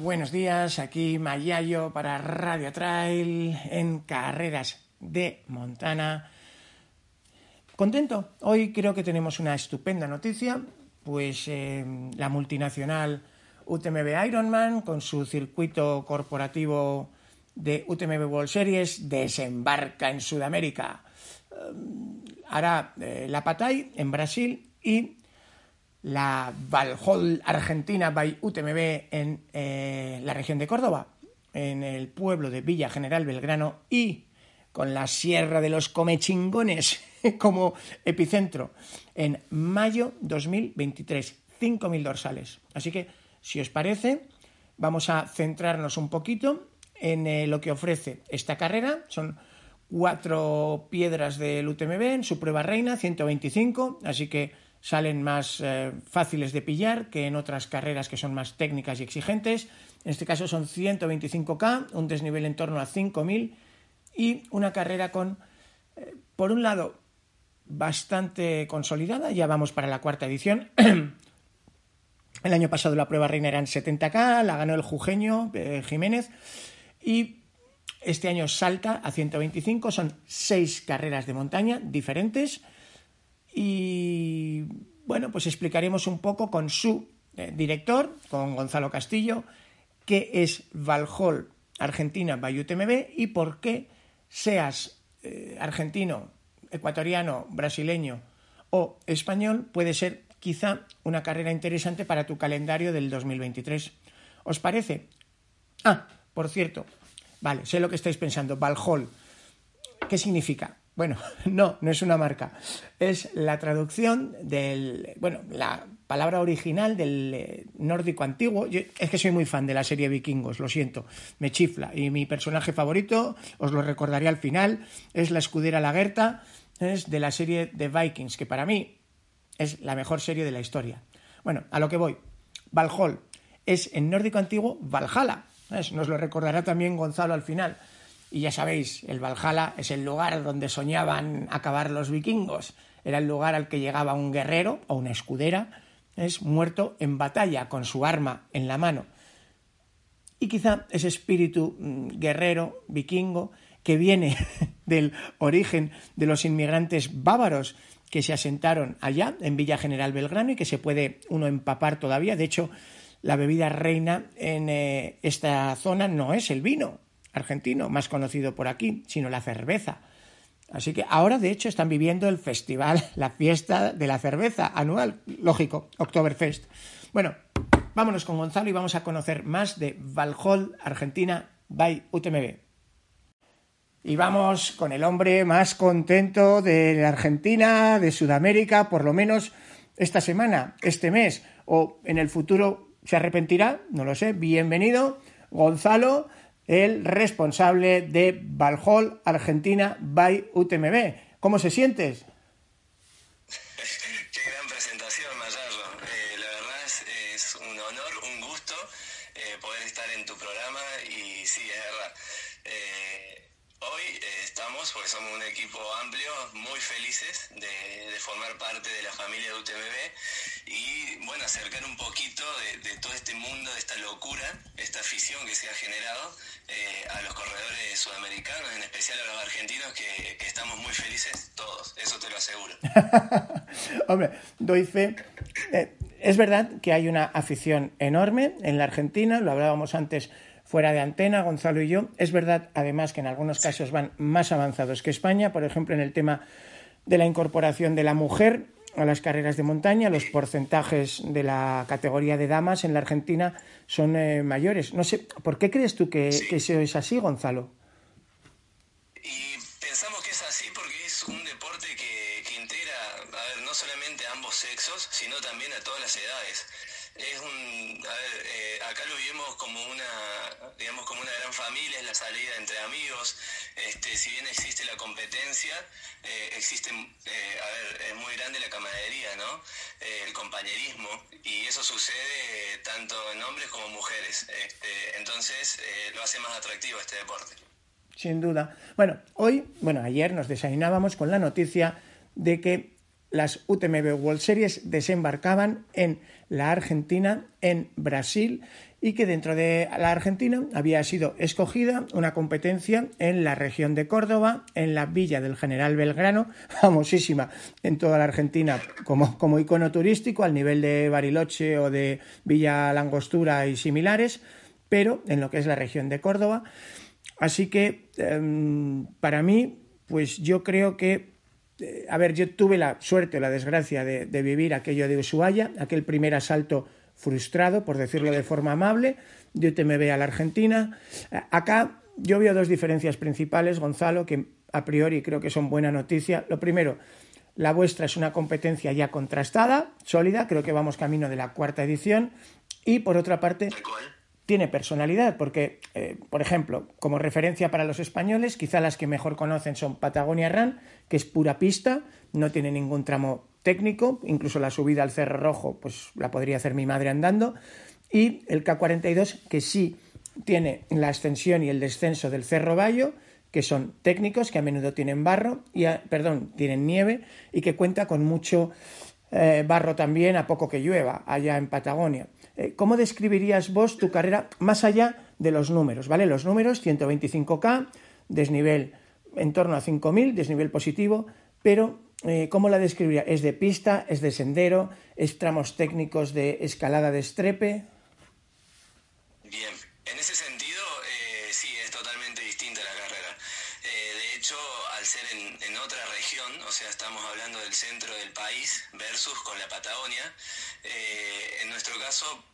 buenos días. Aquí Mayayo para Radio Trail en carreras de Montana. Contento. Hoy creo que tenemos una estupenda noticia. Pues eh, la multinacional UTMB Ironman con su circuito corporativo de UTMB World Series desembarca en Sudamérica. Eh, hará eh, la Patay en Brasil y la Valhall Argentina by UTMB en eh, la región de Córdoba, en el pueblo de Villa General Belgrano y con la Sierra de los Comechingones como epicentro en mayo 2023. 5.000 dorsales. Así que, si os parece, vamos a centrarnos un poquito en eh, lo que ofrece esta carrera. Son cuatro piedras del UTMB en su prueba reina, 125, así que salen más eh, fáciles de pillar que en otras carreras que son más técnicas y exigentes. En este caso son 125K, un desnivel en torno a 5.000 y una carrera con, eh, por un lado, bastante consolidada, ya vamos para la cuarta edición. el año pasado la prueba reina eran 70K, la ganó el jujeño eh, Jiménez y este año salta a 125, son seis carreras de montaña diferentes y bueno, pues explicaremos un poco con su eh, director, con Gonzalo Castillo, qué es Valhall Argentina by UTMB y por qué seas eh, argentino, ecuatoriano, brasileño o español puede ser quizá una carrera interesante para tu calendario del 2023. ¿Os parece? Ah, por cierto, vale, sé lo que estáis pensando, Valhall. ¿Qué significa? Bueno, no, no es una marca. Es la traducción del. Bueno, la palabra original del eh, nórdico antiguo. es que soy muy fan de la serie Vikingos, lo siento, me chifla. Y mi personaje favorito, os lo recordaré al final, es la escudera Lagerta, es de la serie de Vikings, que para mí es la mejor serie de la historia. Bueno, a lo que voy. Valhall es en nórdico antiguo Valhalla. Nos lo recordará también Gonzalo al final. Y ya sabéis, el Valhalla es el lugar donde soñaban acabar los vikingos. Era el lugar al que llegaba un guerrero o una escudera, es muerto en batalla con su arma en la mano. Y quizá ese espíritu mm, guerrero, vikingo, que viene del origen de los inmigrantes bávaros que se asentaron allá, en Villa General Belgrano, y que se puede uno empapar todavía. De hecho, la bebida reina en eh, esta zona no es el vino, argentino, más conocido por aquí, sino la cerveza. Así que ahora, de hecho, están viviendo el festival, la fiesta de la cerveza anual, lógico, Oktoberfest. Bueno, vámonos con Gonzalo y vamos a conocer más de Valhall, Argentina, by UTMB. Y vamos con el hombre más contento de la Argentina, de Sudamérica, por lo menos esta semana, este mes, o en el futuro se arrepentirá, no lo sé. Bienvenido, Gonzalo el responsable de Valhall Argentina by UTMB. ¿Cómo se sientes? Qué gran presentación, Mayarlo. Eh, la verdad es, un honor, un gusto eh, poder estar en tu programa y sí, es verdad. Eh, hoy estamos, porque somos un equipo amplio, muy felices de, de, formar parte de la familia de UTMB y bueno, acercar un poquito de, de todo este mundo, de esta locura, esta afición que se ha generado eh, a los corredores sudamericanos, en especial a los argentinos, que, estamos muy felices todos, eso te lo aseguro. Hombre, doy fe. Eh, es verdad que hay una afición enorme en la Argentina, lo hablábamos antes fuera de antena, Gonzalo y yo. Es verdad, además, que en algunos casos van más avanzados que España, por ejemplo, en el tema de la incorporación de la mujer a las carreras de montaña, los porcentajes de la categoría de damas en la Argentina son eh, mayores. No sé, ¿por qué crees tú que, que, eso es así, Gonzalo? Y pensamos que es así porque es un deporte que, que integra, a ver, no solamente a ambos sexos, sino también a todas las edades es un, a ver, eh, acá lo vivimos como una, digamos, como una gran familia, es la salida entre amigos, este, si bien existe la competencia, eh, existe, eh, a ver, es muy grande la camaradería, ¿no? el compañerismo, y eso sucede tanto en hombres como mujeres, este, entonces lo hace más atractivo este deporte. Sin duda. Bueno, hoy, bueno, ayer nos desayunábamos con la noticia de que las UTMB World Series desembarcaban en la Argentina, en Brasil, y que dentro de la Argentina había sido escogida una competencia en la región de Córdoba, en la Villa del General Belgrano, famosísima en toda la Argentina como, como icono turístico, al nivel de Bariloche o de Villa Langostura y similares, pero en lo que es la región de Córdoba. Así que em, para mí, pues yo creo que a ver, yo tuve la suerte o la desgracia de, vivir aquello de Ushuaia, aquel primer asalto frustrado, por decirlo de forma amable, de UTMB a la Argentina. Acá yo veo dos diferencias principales, Gonzalo, que a priori creo que son buena noticia. Lo primero, la vuestra es una competencia ya contrastada, sólida, creo que vamos camino de la cuarta edición. Y por otra parte, tiene personalidad, porque, eh, por ejemplo, como referencia para los españoles, quizá las que mejor conocen son Patagonia Run, que es pura pista, no tiene ningún tramo técnico, incluso la subida al Cerro Rojo, pues la podría hacer mi madre andando, y el K42, que sí tiene la ascensión y el descenso del Cerro Bayo, que son técnicos, que a menudo tienen barro, y perdón, tienen nieve, y que cuenta con mucho eh, barro también a poco que llueva allá en Patagonia. Eh, ¿Cómo describirías vos tu carrera más allá de los números? ¿Vale? Los números, 125K, desnivel en torno a 5.000, desnivel positivo, pero eh, ¿cómo la describiría? ¿Es de pista? ¿Es de sendero? ¿Es tramos técnicos de escalada de estrepe? Bien, en ese sentido eh, sí, es totalmente distinta la carrera. de hecho, al ser en, otra región, o sea, estamos hablando del centro del país versus con la Patagonia, en nuestro caso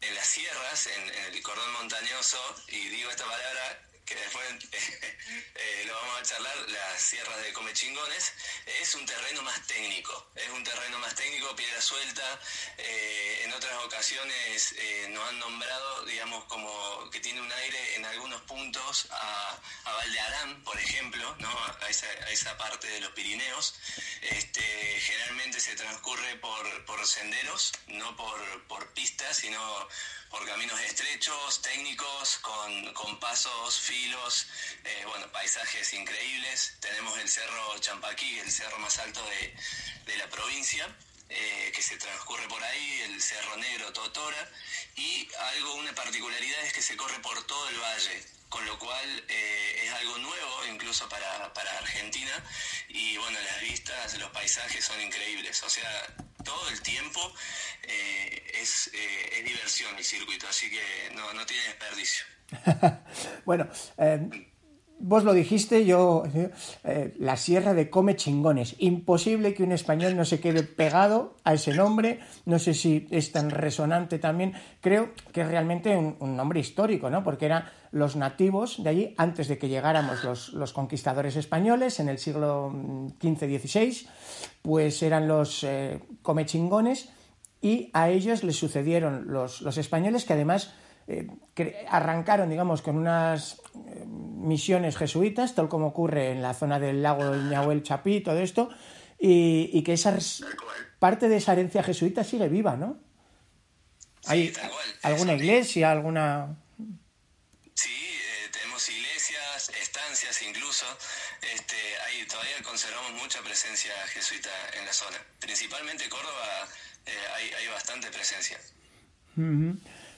en las sierras, en, el cordón montañoso, y digo esta palabra que después eh, lo vamos a charlar, las sierras de Comechingones, es un terreno más técnico, es un terreno más técnico, piedra suelta, eh, en otras ocasiones eh, nos han nombrado, digamos, como que tiene un aire en algunos puntos a, a Valdearán, por ejemplo, ¿no? a, esa, a esa parte de los Pirineos, este, generalmente se transcurre por, por senderos, no por, por pistas, sino por caminos estrechos, técnicos, con, con pasos, filos, eh, bueno, paisajes increíbles. Tenemos el Cerro Champaquí, el cerro más alto de, de la provincia, eh, que se transcurre por ahí, el Cerro Negro Totora, y algo, una particularidad es que se corre por todo el valle, con lo cual eh, es algo nuevo incluso para, para Argentina, y bueno, las vistas, los paisajes son increíbles, o sea, todo el tiempo eh, es, eh, es, diversión el circuito, así que no, no tiene desperdicio. bueno, eh, vos lo dijiste, yo, la Sierra de Come Chingones. Imposible que un español no se quede pegado a ese nombre. No sé si es tan resonante también. Creo que es realmente un, nombre histórico, ¿no? Porque eran los nativos de allí antes de que llegáramos los, los conquistadores españoles en el siglo XV-XVI, pues eran los comechingones y a ellos les sucedieron los, los españoles que además eh, arrancaron, digamos, con unas eh, misiones jesuitas, tal como ocurre en la zona del lago Ñahuel Chapí, todo esto, y, y que esa parte de esa herencia jesuita sigue viva, ¿no? ¿Hay alguna iglesia, alguna...? Sí, eh, tenemos iglesias, estancias incluso. Este, ahí todavía conservamos mucha presencia jesuita en la zona. Principalmente Córdoba eh, hay, bastante presencia.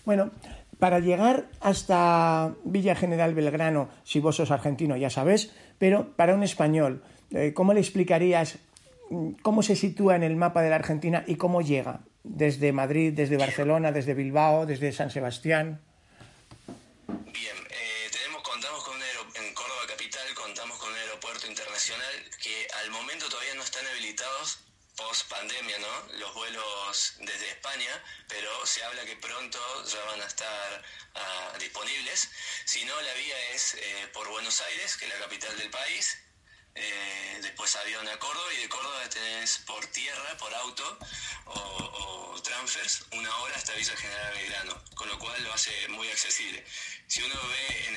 Bueno, para llegar hasta Villa General Belgrano, si vos sos argentino ya sabes, pero para un español, eh, ¿cómo le explicarías mm, cómo se sitúa en el mapa de la Argentina y cómo llega? Desde Madrid, desde Barcelona, desde Bilbao, desde San Sebastián. Se habla que pronto ya van a estar uh, disponibles. Si no, la vía es eh, por Buenos Aires, que es la capital del país, eh, después avión a Córdoba y de Córdoba tenés por tierra, por auto o, o, transfers, una hora hasta Villa General Belgrano, con lo cual lo hace muy accesible. Si uno ve en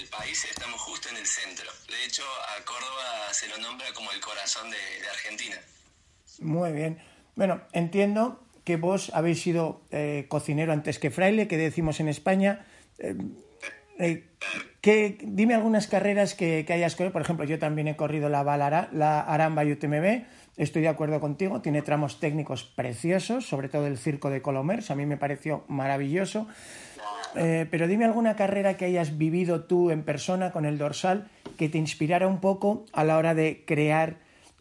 el, país, estamos justo en el centro. De hecho, a Córdoba se lo nombra como el corazón de Argentina. Muy bien. Bueno, entiendo que vos habéis sido eh, cocinero antes que fraile, que decimos en España. Eh, eh, dime algunas carreras que, hayas corrido. Por ejemplo, yo también he corrido la, Balara, la Aramba UTMB. Estoy de acuerdo contigo. Tiene tramos técnicos preciosos, sobre todo el circo de Colomers. A mí me pareció maravilloso. Pero dime alguna carrera que hayas vivido tú en persona con el dorsal que te inspirara un poco a la hora de crear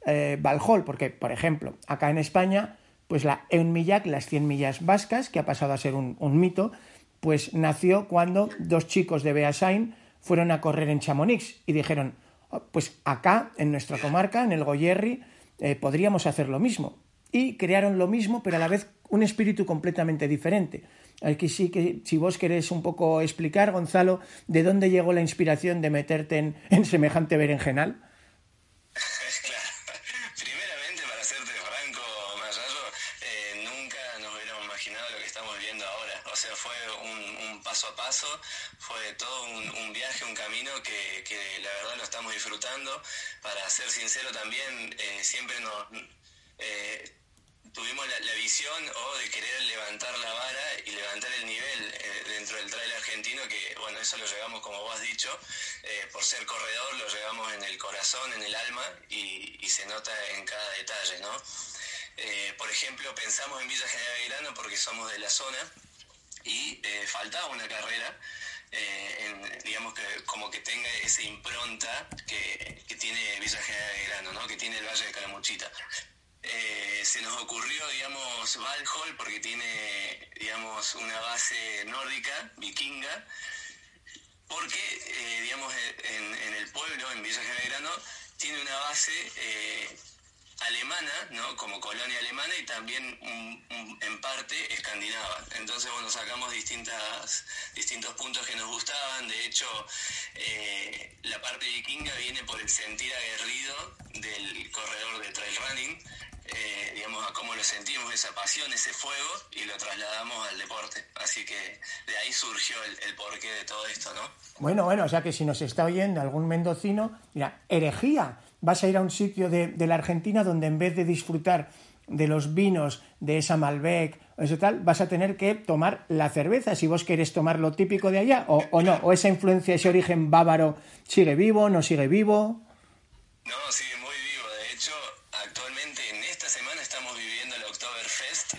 eh. Porque, por ejemplo, acá en España, pues la Enmillac, las 100 millas vascas, que ha pasado a ser un, mito, pues nació cuando dos chicos de Beasain fueron a correr en Chamonix y dijeron, oh, pues acá, en nuestra comarca, en el Goyerri, eh, podríamos hacer lo mismo. Y crearon lo mismo, pero a la vez un espíritu completamente diferente. Aquí sí que, si vos querés un poco explicar, Gonzalo, de dónde llegó la inspiración de meterte en, en semejante berenjenal. Fue todo un, viaje, un camino que, que, la verdad lo estamos disfrutando. Para ser sincero también, eh, siempre nos... Eh, tuvimos la, visión o de querer levantar la vara y levantar el nivel eh, dentro del trail argentino, que bueno, eso lo llevamos como vos has dicho, por ser corredor lo llevamos en el corazón, en el alma y, se nota en cada detalle, ¿no? por ejemplo, pensamos en Villa General Belgrano porque somos de la zona y eh, faltaba una carrera, eh, digamos que como que tenga esa impronta que, tiene Villa General de Grano, ¿no? que tiene el Valle de Calamuchita. Eh, se nos ocurrió, digamos, Valhall porque tiene, digamos, una base nórdica, vikinga, porque, digamos, en, el pueblo, en Villa General de Grano, tiene una base alemana, ¿no? Como colonia alemana y también en parte escandinava. Entonces, bueno, sacamos distintas, distintos puntos que nos gustaban. De hecho, eh, la parte vikinga viene por el sentir aguerrido del corredor de trail running. Eh, digamos, a cómo lo sentimos, esa pasión, ese fuego, y lo trasladamos al deporte. Así que de ahí surgió el, el porqué de todo esto, ¿no? Bueno, bueno, o sea que si nos está oyendo algún mendocino, mira, herejía vas a ir a un sitio de, la Argentina donde en vez de disfrutar de los vinos de esa Malbec o eso tal, vas a tener que tomar la cerveza si vos querés tomar lo típico de allá o, o no, o esa influencia, ese origen bávaro sigue vivo, no sigue vivo. No, sigue muy vivo. De hecho, actualmente en esta semana estamos viviendo el Oktoberfest.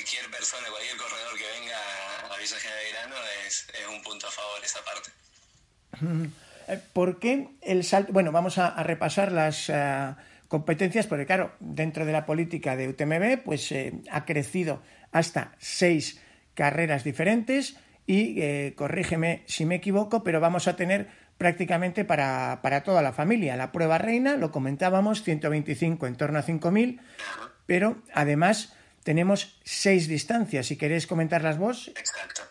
Cualquier persona, cualquier corredor que venga a Villa General es, es un punto a favor esa parte. Eh, ¿Por qué el salto? Bueno, vamos a, repasar las eh, competencias, porque claro, dentro de la política de UTMB, pues eh, ha crecido hasta seis carreras diferentes y corrígeme si me equivoco, pero vamos a tener prácticamente para, para, toda la familia. La prueba reina, lo comentábamos, 125 en torno a 5.000, pero además tenemos seis distancias. Si queréis comentarlas vos. Exacto.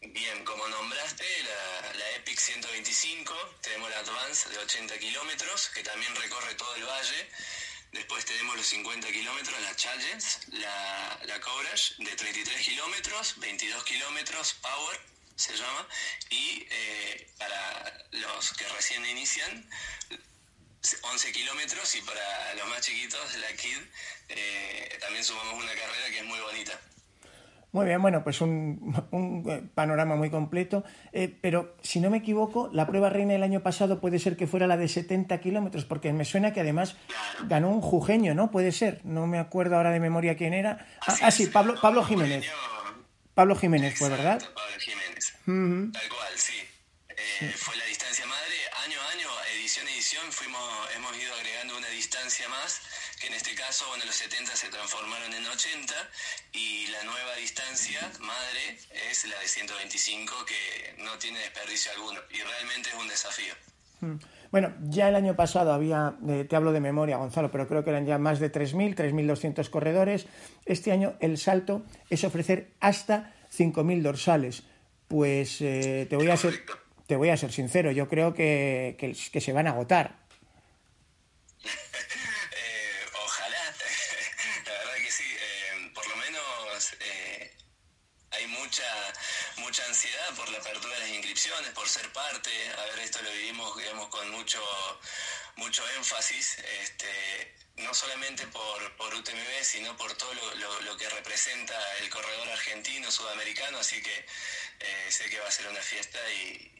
Bien, como nombraste, la, Epic 125, tenemos la Advance de 80 kilómetros, que también recorre todo el valle. Después tenemos los 50 kilómetros, la Challenge, la, la Courage de 33 kilómetros, 22 kilómetros, Power se llama, y eh, para los que recién inician, 11 kilómetros y para los más chiquitos, la KID, eh, también sumamos una carrera que es muy bonita. Muy bien, bueno, pues un, eh, panorama muy completo. Eh, pero si no me equivoco, la prueba reina del año pasado puede ser que fuera la de 70 kilómetros, porque me suena que además ganó un jujeño, ¿no? Puede ser, no me acuerdo ahora de memoria quién era. Ah, ah sí, Pablo, Pablo Jiménez. Pablo Jiménez fue, ¿verdad? Pablo Jiménez. Tal cual, sí. Fue la fuimos, hemos ido agregando una distancia más, que en este caso, bueno, los 70 se transformaron en 80 y la nueva distancia madre es la de 125 que no tiene desperdicio alguno y realmente es un desafío. Hmm. Bueno, ya el año pasado había, eh, te hablo de memoria, Gonzalo, pero creo que eran ya más de 3.000, 3.200 corredores. Este año el salto es ofrecer hasta 5.000 dorsales. Pues eh, te voy a ser te voy a ser sincero, yo creo que, que, se van a agotar. Eh, ojalá, la verdad que sí, eh, por lo menos eh, hay mucha, mucha ansiedad por la apertura de las inscripciones, por ser parte. A ver, esto lo vivimos, digamos, con mucho, mucho énfasis. Este, no solamente por, por UTMB, sino por todo lo, que representa el corredor argentino, sudamericano, así que eh, sé que va a ser una fiesta y,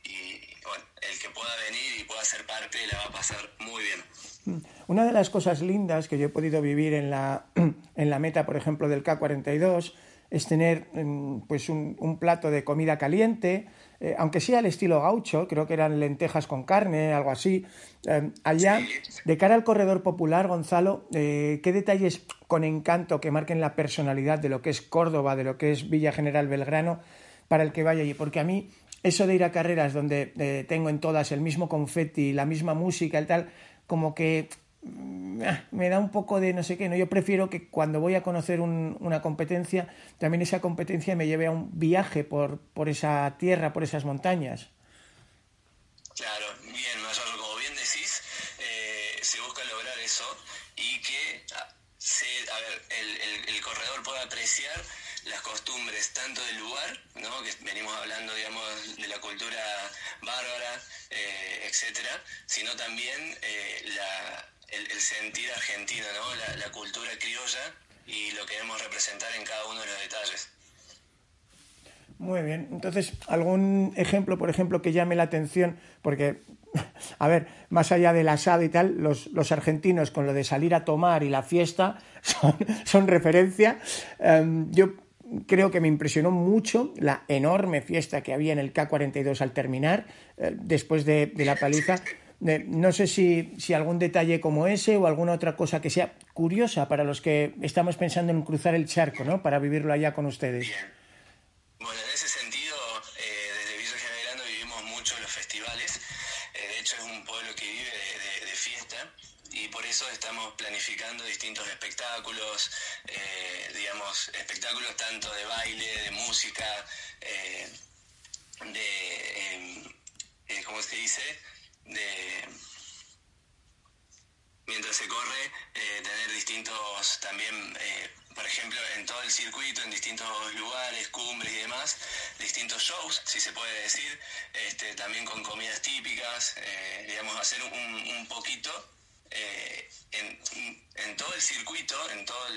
bueno, el que pueda venir y pueda ser parte la va a pasar muy bien. Una de las cosas lindas que yo he podido vivir en la, en la meta, por ejemplo, del K42, es tener mm, pues un, plato de comida caliente, eh, aunque sea al estilo gaucho, creo que eran lentejas con carne, algo así. Eh, allá, de cara al corredor popular, Gonzalo, eh, ¿qué detalles con encanto que marquen la personalidad de lo que es Córdoba, de lo que es Villa General Belgrano, para el que vaya allí? Porque a mí, eso de ir a carreras donde tengo en todas el mismo confeti, la misma música, y tal, como que Mm, ah, me da un poco de no sé qué, ¿no? Yo prefiero que cuando voy a conocer una competencia, también esa competencia me lleve a un viaje por, por esa tierra, por esas montañas. Claro, bien, como bien decís, eh, se busca lograr eso y que ah, se, a ver, el, el, corredor pueda apreciar las costumbres tanto del lugar, ¿no? que venimos hablando digamos, de la cultura bárbara, eh, etcétera, sino también eh, la, el, sentir argentino, ¿no? La, cultura criolla y lo queremos representar en cada uno de los detalles. Muy bien. Entonces, ¿algún ejemplo, por ejemplo, que llame la atención? Porque, a ver, más allá del asado y tal, los, los argentinos con lo de salir a tomar y la fiesta son, son referencia. Em, yo creo que me impresionó mucho la enorme fiesta que había en el K42 al terminar, eh, después de, de la paliza. No sé si, si, algún detalle como ese o alguna otra cosa que sea curiosa para los que estamos pensando en cruzar el charco, ¿no? Para vivirlo allá con ustedes. Bien. Bueno, en ese mucho los festivales. Eh, de hecho, es un pueblo que vive de, fiesta y por eso estamos planificando distintos espectáculos, eh, digamos, espectáculos tanto de baile, de música, de, em, ¿cómo se dice? de mientras se corre, eh, tener distintos también, eh, por ejemplo, en todo el circuito, en distintos lugares, cumbres y demás, distintos shows, si se puede decir, este, también con comidas típicas, eh, digamos, hacer un, poquito en, todo el circuito, en todo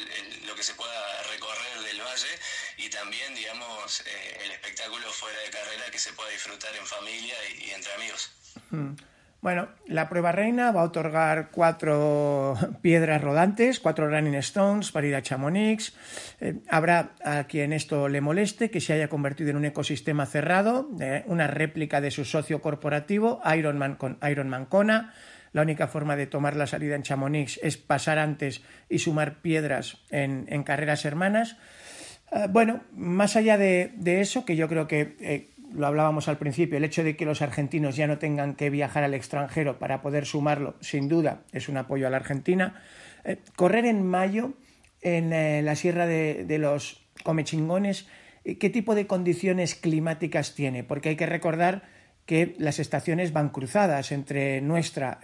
lo que se pueda recorrer del valle y también, digamos, el espectáculo fuera de carrera que se pueda disfrutar en familia y, entre amigos. Bueno, la prueba reina va a otorgar cuatro piedras rodantes, cuatro running stones para ir a Chamonix. Eh, habrá a quien esto le moleste que se haya convertido en un ecosistema cerrado, una réplica de su socio corporativo, Ironman con Ironman Kona. La única forma de tomar la salida en Chamonix es pasar antes y sumar piedras en, carreras hermanas. Eh, bueno, más allá de, eso, que yo creo que eh, lo hablábamos al principio, el hecho de que los argentinos ya no tengan que viajar al extranjero para poder sumarlo, sin duda, es un apoyo a la Argentina. Eh, correr en mayo en eh, la Sierra de, los Comechingones, eh, ¿qué tipo de condiciones climáticas tiene? Porque hay que recordar que las estaciones van cruzadas entre nuestra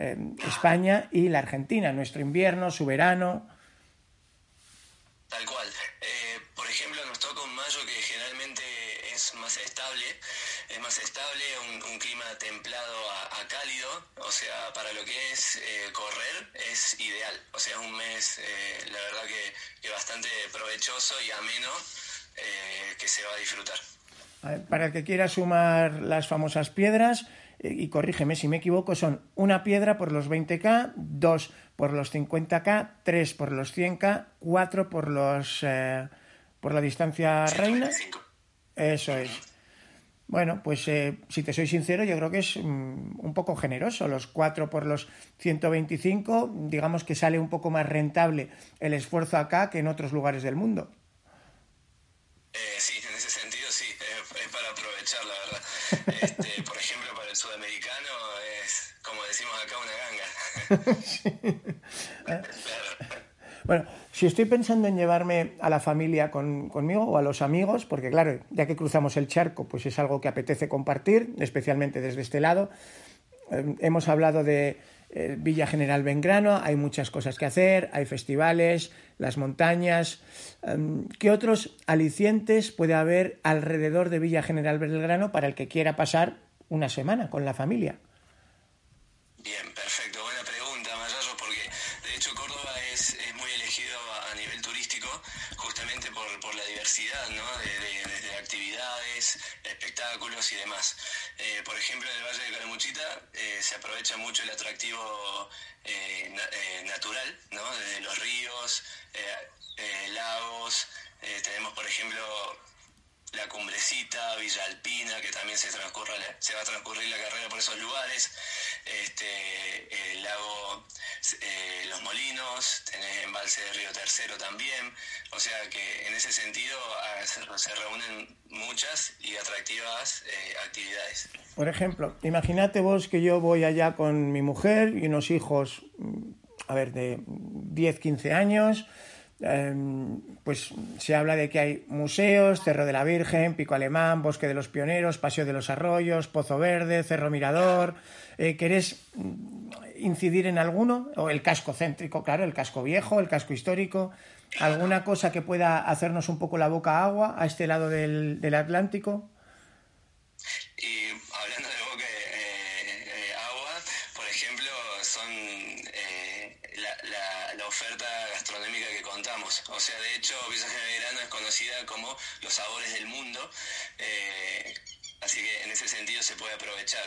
España y la Argentina, nuestro invierno, su verano. Tal cual. por ejemplo, nos toca un mayo que generalmente es más estable es más estable, un, clima templado a, cálido, o sea, para lo que es eh, correr es ideal, o sea, es un mes, eh, la verdad que, bastante provechoso y ameno eh, que se va a disfrutar. para el que quiera sumar las famosas piedras, y corrígeme si me equivoco, son una piedra por los 20K, dos por los 50K, tres por los 100K, cuatro por los por la distancia reina. Eso es. Bueno, pues eh, si te soy sincero, yo creo que es mm, un poco generoso. Los cuatro por los 125, digamos que sale un poco más rentable el esfuerzo acá que en otros lugares del mundo. Eh, sí, en ese sentido sí, es, para aprovechar, la verdad. Este, por ejemplo, para el sudamericano es, como decimos acá, una ganga. Bueno, si estoy pensando en llevarme a la familia conmigo o a los amigos, porque claro, ya que cruzamos el charco, pues es algo que apetece compartir, especialmente desde este lado, eh, hemos hablado de eh, Villa General Belgrano, hay muchas cosas que hacer, hay festivales, las montañas. Em, ¿Qué otros alicientes puede haber alrededor de Villa General Belgrano para el que quiera pasar una semana con la familia? Bien. Eh, por ejemplo, en el Valle de Calamuchita eh, se aprovecha mucho el atractivo eh, natural, ¿no? desde los ríos, lagos. tenemos, por ejemplo, la Cumbrecita, Villa Alpina, que también se, se va a transcurrir la carrera por esos lugares, este, el lago embalse de Río Tercero también, o sea que en ese sentido ah, se, reúnen muchas y atractivas eh, actividades. Por ejemplo, imagínate vos que yo voy allá con mi mujer y unos hijos, mm, a ver, de 10, 15 años, Em, pues se habla de que hay museos, Cerro de la Virgen, Pico Alemán, Bosque de los Pioneros, Paseo de los Arroyos, Pozo Verde, Cerro Mirador. Eh, ¿Querés mm, incidir en alguno? O el casco céntrico, claro, el casco viejo, el casco histórico. ¿Alguna cosa que pueda hacernos un poco la boca agua a este lado del, del Atlántico? O sea, de hecho, Villa de Verano es conocida como los sabores del mundo, eh, así que en ese sentido se puede aprovechar.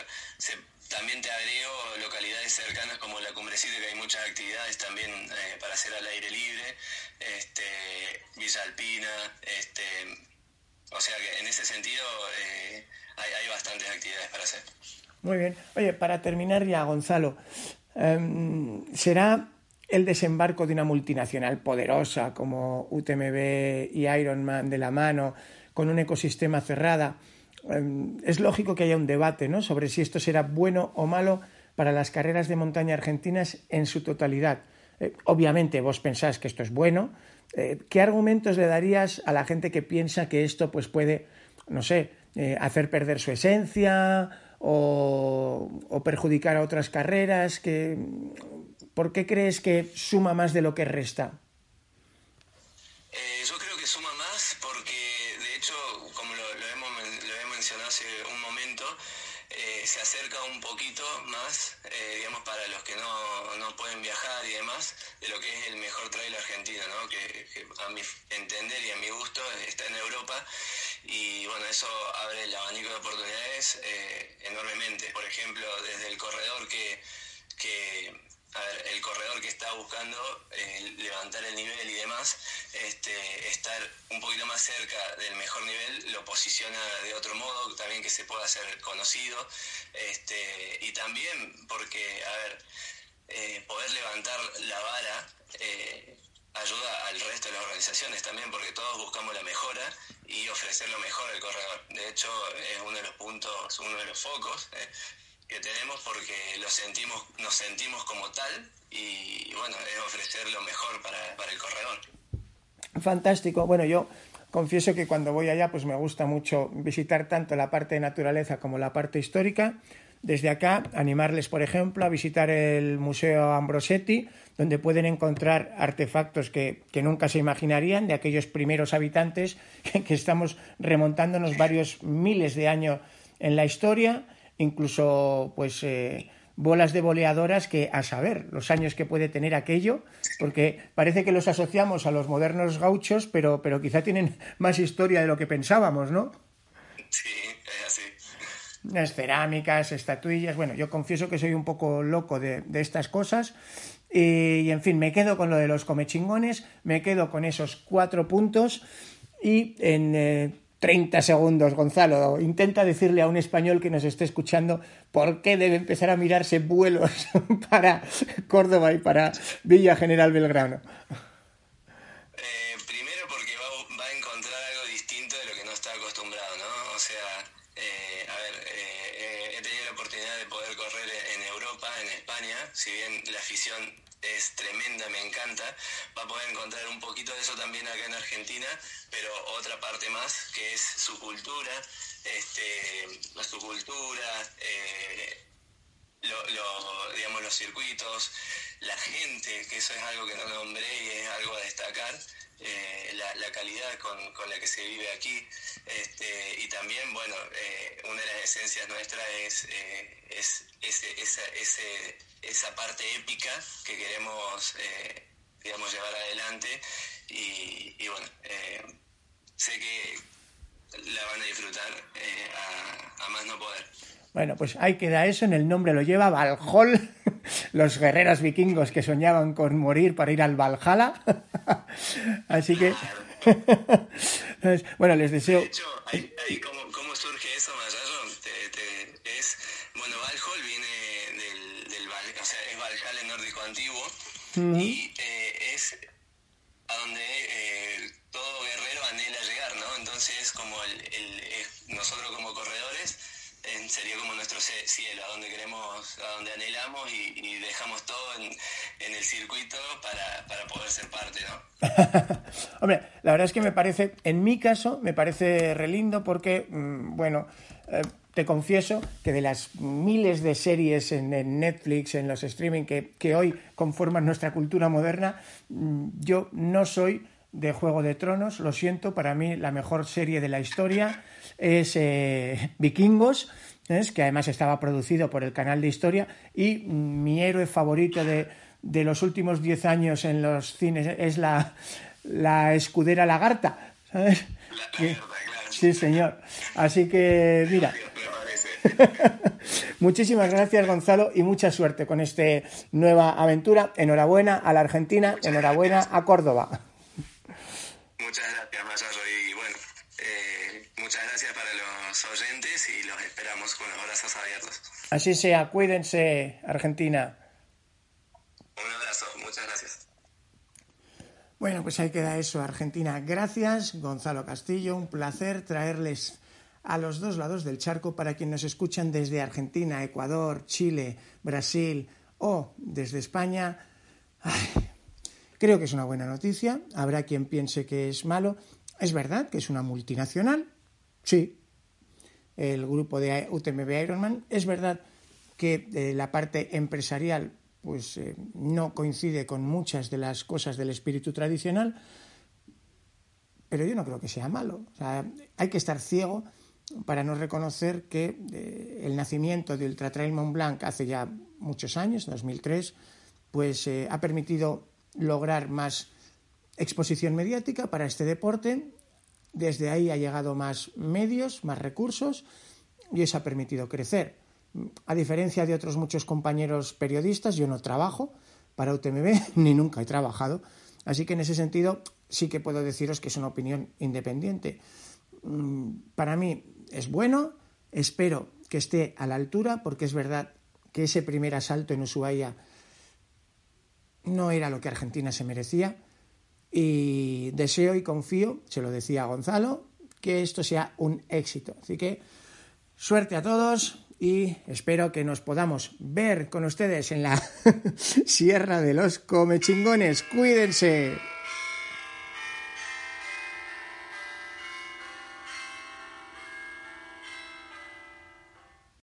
también te agrego localidades cercanas como la Cumbrecita, que hay muchas actividades también eh, para hacer al aire libre, este, Villa Alpina, este, o sea que en ese sentido eh, hay, bastantes actividades para hacer. Muy bien. Oye, para terminar ya, Gonzalo, em, ¿será el desembarco de una multinacional poderosa como UTMB y Ironman de la mano, con un ecosistema cerrada, es lógico que haya un debate ¿no? sobre si esto será bueno o malo para las carreras de montaña argentinas en su totalidad. Eh, obviamente vos pensás que esto es bueno. Eh, ¿Qué argumentos le darías a la gente que piensa que esto pues, puede, no sé, eh, hacer perder su esencia o, o, perjudicar a otras carreras? Que, ¿Por qué crees que suma más de lo que resta? Eh, poquito más, eh, digamos, para los que no, pueden viajar y demás, de lo que es el mejor trail argentino, ¿no? que, a mi entender y a mi gusto está en Europa. Y bueno, eso abre el abanico de oportunidades enormemente. Por ejemplo, desde el corredor que, que a ver, el corredor que está buscando eh, levantar el nivel y demás, este, estar un poquito más cerca del mejor nivel lo posiciona de otro modo, también que se pueda hacer conocido, este, y también porque, a ver, eh, poder levantar la vara eh, ayuda al resto de las organizaciones también, porque todos buscamos la mejora y ofrecer lo mejor al corredor. De hecho, es uno de los puntos, uno de los focos que tenemos porque lo sentimos, nos sentimos como tal y, bueno, es ofrecer lo mejor para, para el corredor. Fantástico. Bueno, yo confieso que cuando voy allá pues me gusta mucho visitar tanto la parte de naturaleza como la parte histórica. Desde acá, animarles, por ejemplo, a visitar el Museo Ambrosetti, donde pueden encontrar artefactos que, que nunca se imaginarían de aquellos primeros habitantes que estamos remontándonos varios miles de años en la historia incluso pues eh, bolas de boleadoras que a saber los años que puede tener aquello, porque parece que los asociamos a los modernos gauchos, pero, pero quizá tienen más historia de lo que pensábamos, ¿no? Sí, es así. Las cerámicas, estatuillas, bueno, yo confieso que soy un poco loco de, estas cosas. Y, en fin, me quedo con lo de los comechingones, me quedo con esos cuatro puntos y en eh, 30 segundos, Gonzalo. Intenta decirle a un español que nos esté escuchando por qué debe empezar a mirarse vuelos para Córdoba y para Villa General Belgrano. Eh, primero porque va, a encontrar algo distinto de lo que no está acostumbrado, ¿no? O sea, eh, a ver, eh, he tenido la oportunidad de poder correr en Europa, en España, si bien la afición es tremenda, me encanta. Va a poder encontrar un poquito de eso también acá en Argentina, pero otra parte más que es su cultura, este, su cultura, eh, digamos, los circuitos, la gente, que eso es algo que no nombré y es algo a destacar, eh, la, calidad con, con, la que se vive aquí. Este, y también, bueno, eh, una de las esencias nuestras es, eh, es ese, ese, esa parte épica que queremos, digamos, llevar adelante. Y, y bueno, sé que la van a disfrutar a, a más no poder. Bueno, pues ahí queda eso, en el nombre lo lleva Valhall, los guerreros vikingos que soñaban con morir para ir al Valhalla. Así que, bueno, les deseo... De hecho, ¿cómo, surge eso, Mayayo? es, bueno, Valhall viene del, del o sea, es Valhalla en nórdico y eh, es a donde eh, todo guerrero anhela llegar, ¿no? Entonces, como el, el, nosotros como corredores sería como nuestro cielo, a donde queremos, a donde anhelamos y, dejamos todo en, el circuito para, poder ser parte, ¿no? Hombre, la verdad es que me parece, en mi caso, me parece relindo porque, mm, bueno, eh, te confieso que de las miles de series en, Netflix, en los streaming que, que, hoy conforman nuestra cultura moderna, mm, yo no soy de Juego de Tronos, lo siento, para mí la mejor serie de la historia es eh, Vikingos, que además estaba producido por el canal de historia, y mi héroe favorito de, los últimos 10 años en los cines es la, la escudera lagarta. ¿sabes? Sí, señor. Así que, mira. Muchísimas gracias, Gonzalo, y mucha suerte con esta nueva aventura. Enhorabuena a la Argentina, enhorabuena a Córdoba. Muchas gracias, Masayo. Y bueno, eh, muchas gracias para los oyentes y los esperamos con los brazos abiertos. Así sea, cuídense, Argentina. Un abrazo, muchas gracias. Bueno, pues ahí queda eso, Argentina. Gracias, Gonzalo Castillo. Un placer traerles a los dos lados del charco para quienes nos escuchan desde Argentina, Ecuador, Chile, Brasil o desde España. Creo que es una buena noticia. Habrá quien piense que es malo. Es verdad que es una multinacional. Sí. El grupo de UTMB Ironman. Es verdad que eh, la parte empresarial pues eh, no coincide con muchas de las cosas del espíritu tradicional, pero yo no creo que sea malo. hay que estar ciego para no reconocer que eh, el nacimiento de Ultra Trail Mont Blanc hace ya muchos años, 2003, pues ha permitido lograr más exposición mediática para este deporte. Desde ahí ha llegado más medios, más recursos y eso ha permitido crecer. A diferencia de otros muchos compañeros periodistas, yo no trabajo para UTMB ni nunca he trabajado. Así que en ese sentido sí que puedo deciros que es una opinión independiente. Mm, para mí es bueno, espero que esté a la altura porque es verdad que ese primer asalto en Ushuaia no era lo que Argentina se merecía y deseo y confío, se lo decía Gonzalo, que esto sea un éxito. Así que suerte a todos y espero que nos podamos ver con ustedes en la Sierra de los Comechingones. Cuídense.